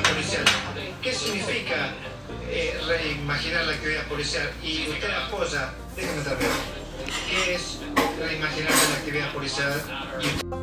actividad policial. ¿Qué significa eh, reimaginar la actividad policial? Y usted apoya, déjeme terminar, ¿qué es reimaginar la actividad policial? Y-